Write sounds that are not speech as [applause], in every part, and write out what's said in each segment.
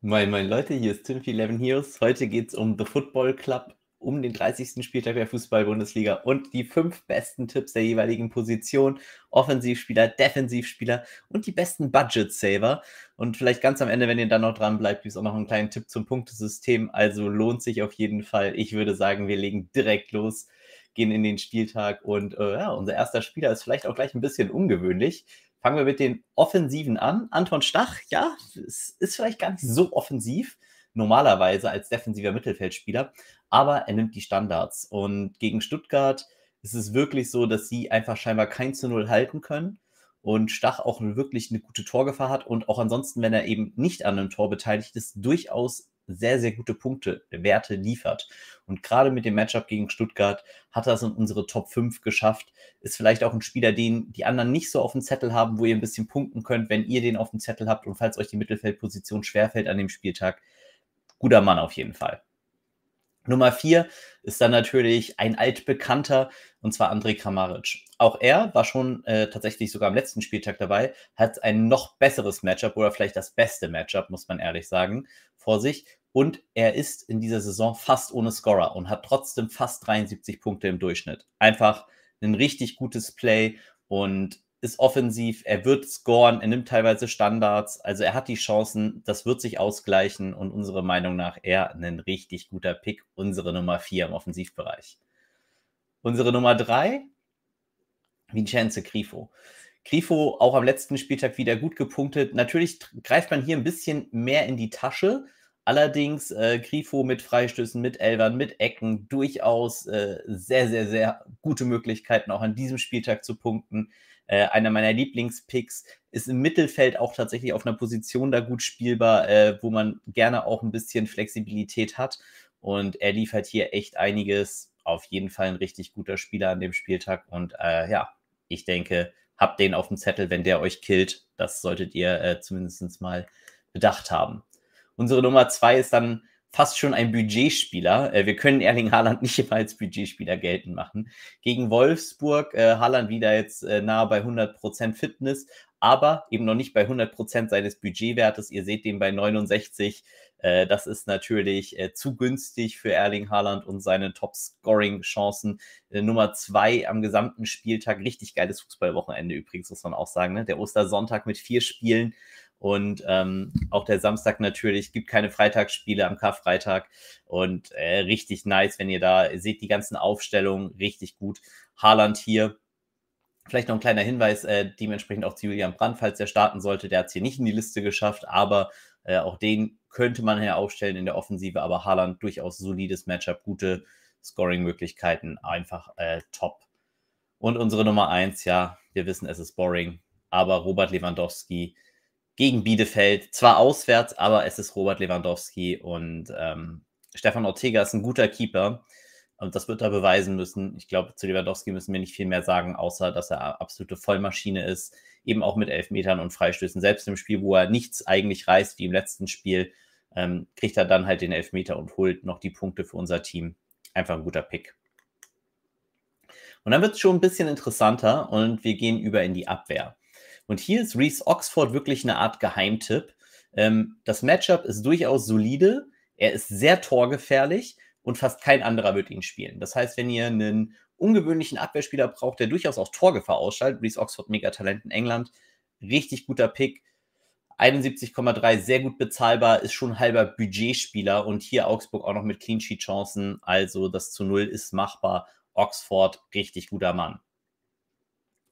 Moin, moin Leute, hier ist Tim 11 Heroes. Heute geht es um The Football Club, um den 30. Spieltag der Fußball-Bundesliga und die fünf besten Tipps der jeweiligen Position, Offensivspieler, Defensivspieler und die besten Budget-Saver. Und vielleicht ganz am Ende, wenn ihr dann noch dran bleibt, gibt es auch noch einen kleinen Tipp zum Punktesystem. Also lohnt sich auf jeden Fall. Ich würde sagen, wir legen direkt los, gehen in den Spieltag und äh, ja, unser erster Spieler ist vielleicht auch gleich ein bisschen ungewöhnlich. Fangen wir mit den Offensiven an. Anton Stach, ja, es ist vielleicht gar nicht so offensiv, normalerweise als defensiver Mittelfeldspieler, aber er nimmt die Standards. Und gegen Stuttgart ist es wirklich so, dass sie einfach scheinbar kein zu Null halten können und Stach auch wirklich eine gute Torgefahr hat und auch ansonsten, wenn er eben nicht an einem Tor beteiligt ist, durchaus sehr, sehr gute Punkte, Werte liefert. Und gerade mit dem Matchup gegen Stuttgart hat er es in unsere Top 5 geschafft. Ist vielleicht auch ein Spieler, den die anderen nicht so auf dem Zettel haben, wo ihr ein bisschen punkten könnt, wenn ihr den auf dem Zettel habt und falls euch die Mittelfeldposition schwerfällt an dem Spieltag. Guter Mann auf jeden Fall. Nummer vier ist dann natürlich ein altbekannter, und zwar André Kramaric. Auch er war schon äh, tatsächlich sogar am letzten Spieltag dabei, hat ein noch besseres Matchup oder vielleicht das beste Matchup, muss man ehrlich sagen, vor sich. Und er ist in dieser Saison fast ohne Scorer und hat trotzdem fast 73 Punkte im Durchschnitt. Einfach ein richtig gutes Play und ist offensiv, er wird scoren, er nimmt teilweise Standards, also er hat die Chancen, das wird sich ausgleichen und unserer Meinung nach er ein richtig guter Pick, unsere Nummer 4 im Offensivbereich. Unsere Nummer 3, Vincenzo Grifo. Grifo auch am letzten Spieltag wieder gut gepunktet. Natürlich greift man hier ein bisschen mehr in die Tasche, Allerdings äh, Grifo mit Freistößen, mit Elbern, mit Ecken durchaus äh, sehr, sehr, sehr gute Möglichkeiten, auch an diesem Spieltag zu punkten. Äh, einer meiner Lieblingspicks ist im Mittelfeld auch tatsächlich auf einer Position da gut spielbar, äh, wo man gerne auch ein bisschen Flexibilität hat. Und er liefert hier echt einiges. Auf jeden Fall ein richtig guter Spieler an dem Spieltag. Und äh, ja, ich denke, habt den auf dem Zettel, wenn der euch killt. Das solltet ihr äh, zumindest mal bedacht haben. Unsere Nummer zwei ist dann fast schon ein Budgetspieler. Äh, wir können Erling Haaland [laughs] nicht immer als Budgetspieler geltend machen. Gegen Wolfsburg, äh, Haaland wieder jetzt äh, nahe bei 100% Fitness, aber eben noch nicht bei 100% seines Budgetwertes. Ihr seht den bei 69. Äh, das ist natürlich äh, zu günstig für Erling Haaland und seine Top-Scoring-Chancen. Äh, Nummer zwei am gesamten Spieltag. Richtig geiles Fußballwochenende übrigens, muss man auch sagen. Ne? Der Ostersonntag mit vier Spielen und ähm, auch der Samstag natürlich gibt keine Freitagsspiele am Karfreitag. Und äh, richtig nice, wenn ihr da seht, die ganzen Aufstellungen richtig gut. Haaland hier. Vielleicht noch ein kleiner Hinweis, äh, dementsprechend auch zu Julian Brandt, falls er starten sollte. Der hat es hier nicht in die Liste geschafft, aber äh, auch den könnte man hier aufstellen in der Offensive. Aber Haaland durchaus solides Matchup, gute Scoring-Möglichkeiten, einfach äh, top. Und unsere Nummer eins, ja, wir wissen, es ist boring, aber Robert Lewandowski gegen Bielefeld. Zwar auswärts, aber es ist Robert Lewandowski und ähm, Stefan Ortega ist ein guter Keeper. Und das wird er beweisen müssen. Ich glaube, zu Lewandowski müssen wir nicht viel mehr sagen, außer dass er absolute Vollmaschine ist. Eben auch mit Elfmetern und Freistößen. Selbst im Spiel, wo er nichts eigentlich reißt, wie im letzten Spiel, ähm, kriegt er dann halt den Elfmeter und holt noch die Punkte für unser Team. Einfach ein guter Pick. Und dann wird es schon ein bisschen interessanter und wir gehen über in die Abwehr. Und hier ist Reese Oxford wirklich eine Art Geheimtipp. Ähm, das Matchup ist durchaus solide. Er ist sehr torgefährlich und fast kein anderer wird ihn spielen. Das heißt, wenn ihr einen ungewöhnlichen Abwehrspieler braucht, der durchaus auch Torgefahr ausschaltet, Reese Oxford, Megatalent in England, richtig guter Pick. 71,3, sehr gut bezahlbar, ist schon halber Budgetspieler und hier Augsburg auch noch mit Clean Sheet Chancen. Also das zu Null ist machbar. Oxford, richtig guter Mann.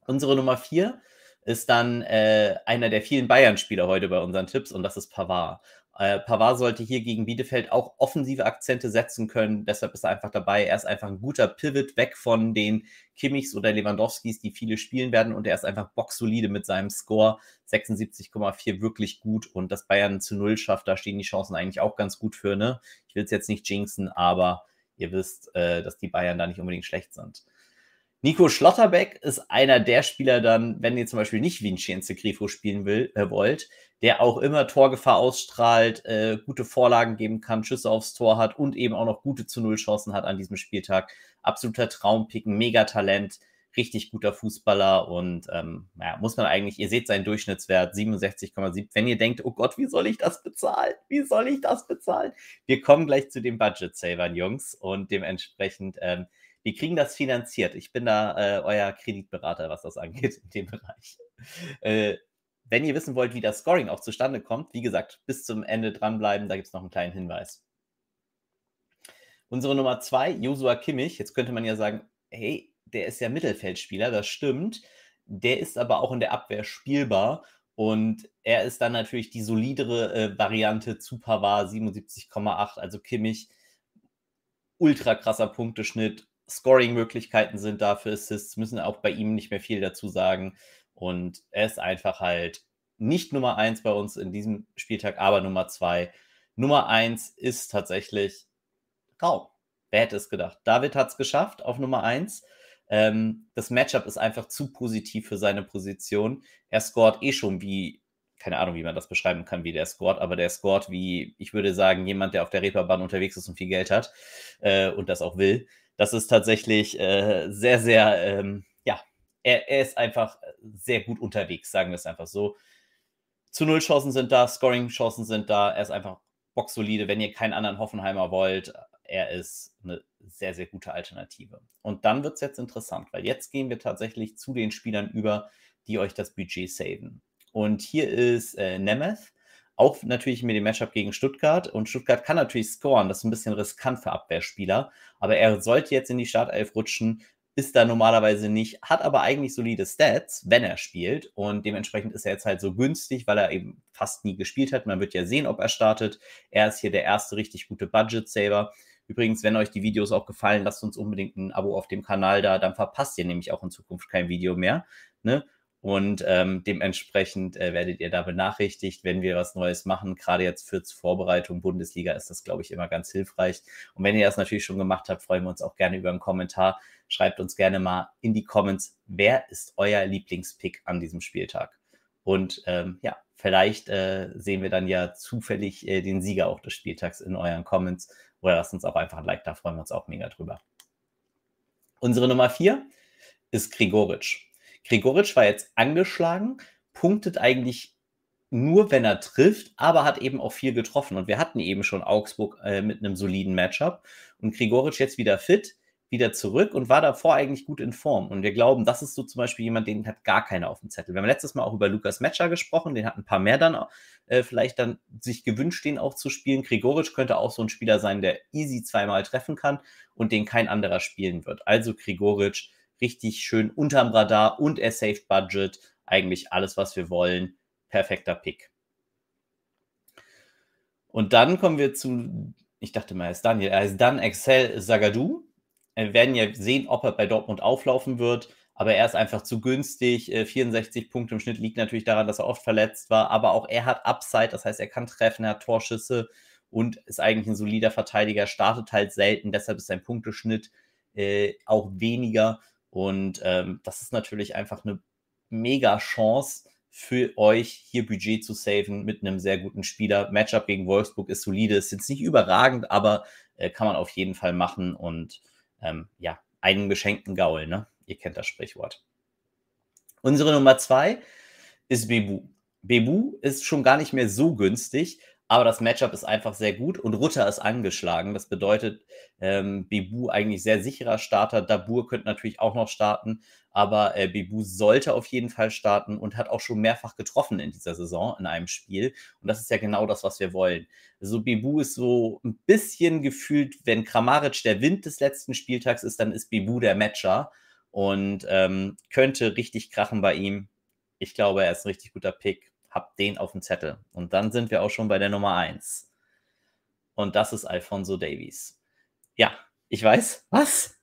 Unsere Nummer 4 ist dann äh, einer der vielen Bayern-Spieler heute bei unseren Tipps und das ist Pavard. Äh, Pavard sollte hier gegen Bielefeld auch offensive Akzente setzen können, deshalb ist er einfach dabei. Er ist einfach ein guter Pivot weg von den Kimmichs oder Lewandowskis, die viele spielen werden und er ist einfach boxsolide mit seinem Score 76,4 wirklich gut und dass Bayern zu Null schafft, da stehen die Chancen eigentlich auch ganz gut für. Ne? Ich will es jetzt nicht jinxen, aber ihr wisst, äh, dass die Bayern da nicht unbedingt schlecht sind. Nico Schlotterbeck ist einer der Spieler dann, wenn ihr zum Beispiel nicht Vincenzo Grifo spielen will, äh, wollt, der auch immer Torgefahr ausstrahlt, äh, gute Vorlagen geben kann, Schüsse aufs Tor hat und eben auch noch gute zu Null Chancen hat an diesem Spieltag. Absoluter Traumpicken, Megatalent, richtig guter Fußballer und ähm, ja, muss man eigentlich, ihr seht seinen Durchschnittswert 67,7. Wenn ihr denkt, oh Gott, wie soll ich das bezahlen? Wie soll ich das bezahlen? Wir kommen gleich zu den Budget-Savern, Jungs, und dementsprechend, ähm, wir kriegen das finanziert. Ich bin da äh, euer Kreditberater, was das angeht in dem Bereich. Äh, wenn ihr wissen wollt, wie das Scoring auch zustande kommt, wie gesagt, bis zum Ende dranbleiben, da gibt es noch einen kleinen Hinweis. Unsere Nummer zwei, Josua Kimmich. Jetzt könnte man ja sagen, hey, der ist ja Mittelfeldspieler, das stimmt. Der ist aber auch in der Abwehr spielbar und er ist dann natürlich die solidere äh, Variante zu Pavard 77,8. Also Kimmich, ultra krasser Punkteschnitt. Scoring-Möglichkeiten sind da für Assists, müssen auch bei ihm nicht mehr viel dazu sagen. Und er ist einfach halt nicht Nummer eins bei uns in diesem Spieltag, aber Nummer zwei. Nummer eins ist tatsächlich Raum. Wer hätte es gedacht? David hat es geschafft auf Nummer eins. Ähm, das Matchup ist einfach zu positiv für seine Position. Er scoret eh schon wie, keine Ahnung, wie man das beschreiben kann, wie der scoret, aber der scoret wie, ich würde sagen, jemand, der auf der Reeperbahn unterwegs ist und viel Geld hat äh, und das auch will. Das ist tatsächlich äh, sehr, sehr, ähm, ja, er, er ist einfach sehr gut unterwegs, sagen wir es einfach so. Zu Null Chancen sind da, Scoring-Chancen sind da. Er ist einfach boxsolide. Wenn ihr keinen anderen Hoffenheimer wollt, er ist eine sehr, sehr gute Alternative. Und dann wird es jetzt interessant, weil jetzt gehen wir tatsächlich zu den Spielern über, die euch das Budget saven. Und hier ist äh, Nemeth, auch natürlich mit dem Matchup gegen Stuttgart. Und Stuttgart kann natürlich scoren, das ist ein bisschen riskant für Abwehrspieler, aber er sollte jetzt in die Startelf rutschen, ist da normalerweise nicht, hat aber eigentlich solide Stats, wenn er spielt. Und dementsprechend ist er jetzt halt so günstig, weil er eben fast nie gespielt hat. Man wird ja sehen, ob er startet. Er ist hier der erste richtig gute Budget-Saver. Übrigens, wenn euch die Videos auch gefallen, lasst uns unbedingt ein Abo auf dem Kanal da, dann verpasst ihr nämlich auch in Zukunft kein Video mehr. Ne? Und ähm, dementsprechend äh, werdet ihr da benachrichtigt, wenn wir was Neues machen. Gerade jetzt für Vorbereitung Bundesliga ist das, glaube ich, immer ganz hilfreich. Und wenn ihr das natürlich schon gemacht habt, freuen wir uns auch gerne über einen Kommentar. Schreibt uns gerne mal in die Comments, wer ist euer Lieblingspick an diesem Spieltag? Und ähm, ja, vielleicht äh, sehen wir dann ja zufällig äh, den Sieger auch des Spieltags in euren Comments. Oder lasst uns auch einfach ein Like da, freuen wir uns auch mega drüber. Unsere Nummer vier ist Grigoric. Grigoric war jetzt angeschlagen, punktet eigentlich nur, wenn er trifft, aber hat eben auch viel getroffen. Und wir hatten eben schon Augsburg äh, mit einem soliden Matchup. Und Grigoric jetzt wieder fit wieder zurück und war davor eigentlich gut in Form. Und wir glauben, das ist so zum Beispiel jemand, den hat gar keiner auf dem Zettel. Wir haben letztes Mal auch über Lukas Metscher gesprochen, den hat ein paar mehr dann äh, vielleicht dann sich gewünscht, den auch zu spielen. Grigoric könnte auch so ein Spieler sein, der easy zweimal treffen kann und den kein anderer spielen wird. Also Grigoric richtig schön unterm Radar und er saved Budget. Eigentlich alles, was wir wollen. Perfekter Pick. Und dann kommen wir zu, ich dachte mal, er ist Daniel, er heißt dann Excel Zagadou wir werden ja sehen, ob er bei Dortmund auflaufen wird. Aber er ist einfach zu günstig. 64 äh, Punkte im Schnitt liegt natürlich daran, dass er oft verletzt war. Aber auch er hat Upside, das heißt, er kann treffen, er hat Torschüsse und ist eigentlich ein solider Verteidiger, startet halt selten. Deshalb ist sein Punkteschnitt äh, auch weniger. Und ähm, das ist natürlich einfach eine mega Chance für euch, hier Budget zu saven mit einem sehr guten Spieler. Matchup gegen Wolfsburg ist solide, ist jetzt nicht überragend, aber äh, kann man auf jeden Fall machen. Und ähm, ja, einen geschenkten Gaul, ne? Ihr kennt das Sprichwort. Unsere Nummer zwei ist Bebu. Bebu ist schon gar nicht mehr so günstig, aber das Matchup ist einfach sehr gut und Rutter ist angeschlagen. Das bedeutet, ähm, Bebu eigentlich sehr sicherer Starter. Dabur könnte natürlich auch noch starten, aber äh, Bebu sollte auf jeden Fall starten und hat auch schon mehrfach getroffen in dieser Saison in einem Spiel. Und das ist ja genau das, was wir wollen. Also Bebu ist so ein bisschen gefühlt, wenn Kramaric der Wind des letzten Spieltags ist, dann ist Bebu der Matcher und ähm, könnte richtig krachen bei ihm. Ich glaube, er ist ein richtig guter Pick habt den auf dem Zettel. Und dann sind wir auch schon bei der Nummer 1. Und das ist Alfonso Davies. Ja, ich weiß, was?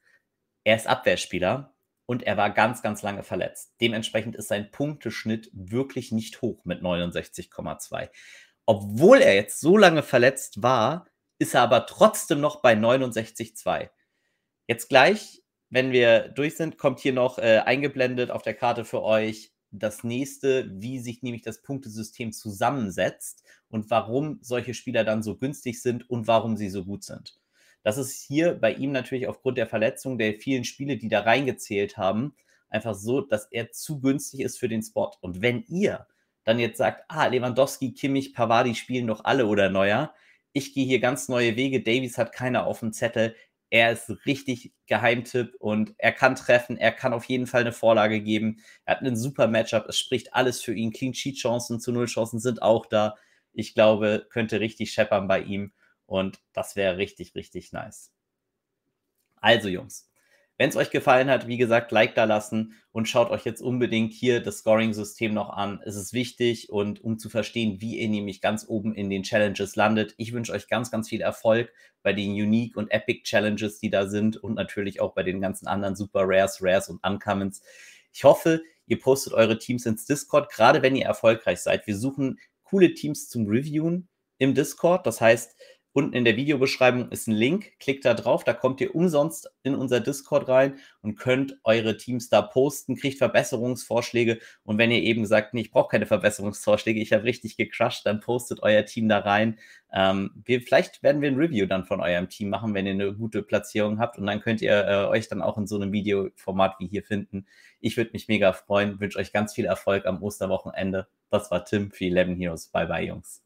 Er ist Abwehrspieler und er war ganz, ganz lange verletzt. Dementsprechend ist sein Punkteschnitt wirklich nicht hoch mit 69,2. Obwohl er jetzt so lange verletzt war, ist er aber trotzdem noch bei 69,2. Jetzt gleich, wenn wir durch sind, kommt hier noch äh, eingeblendet auf der Karte für euch das nächste, wie sich nämlich das Punktesystem zusammensetzt und warum solche Spieler dann so günstig sind und warum sie so gut sind. Das ist hier bei ihm natürlich aufgrund der Verletzung der vielen Spiele, die da reingezählt haben, einfach so, dass er zu günstig ist für den Spot. Und wenn ihr dann jetzt sagt, ah, Lewandowski, Kimmich, Pavadi spielen doch alle oder neuer, ich gehe hier ganz neue Wege, Davies hat keiner auf dem Zettel, er ist richtig Geheimtipp und er kann treffen, er kann auf jeden Fall eine Vorlage geben, er hat einen super Matchup, es spricht alles für ihn, Clean Sheet Chancen zu Null Chancen sind auch da. Ich glaube, könnte richtig scheppern bei ihm und das wäre richtig, richtig nice. Also Jungs, wenn es euch gefallen hat, wie gesagt, Like da lassen und schaut euch jetzt unbedingt hier das Scoring-System noch an. Es ist wichtig und um zu verstehen, wie ihr nämlich ganz oben in den Challenges landet. Ich wünsche euch ganz, ganz viel Erfolg bei den Unique und Epic Challenges, die da sind und natürlich auch bei den ganzen anderen Super Rares, Rares und Uncommons. Ich hoffe, ihr postet eure Teams ins Discord, gerade wenn ihr erfolgreich seid. Wir suchen coole Teams zum Reviewen im Discord. Das heißt, Unten in der Videobeschreibung ist ein Link. Klickt da drauf, da kommt ihr umsonst in unser Discord rein und könnt eure Teams da posten, kriegt Verbesserungsvorschläge. Und wenn ihr eben sagt, nee, ich brauche keine Verbesserungsvorschläge, ich habe richtig gecrushed, dann postet euer Team da rein. Ähm, wir, vielleicht werden wir ein Review dann von eurem Team machen, wenn ihr eine gute Platzierung habt. Und dann könnt ihr äh, euch dann auch in so einem Videoformat wie hier finden. Ich würde mich mega freuen, wünsche euch ganz viel Erfolg am Osterwochenende. Das war Tim für 11 Heroes. Bye bye, Jungs.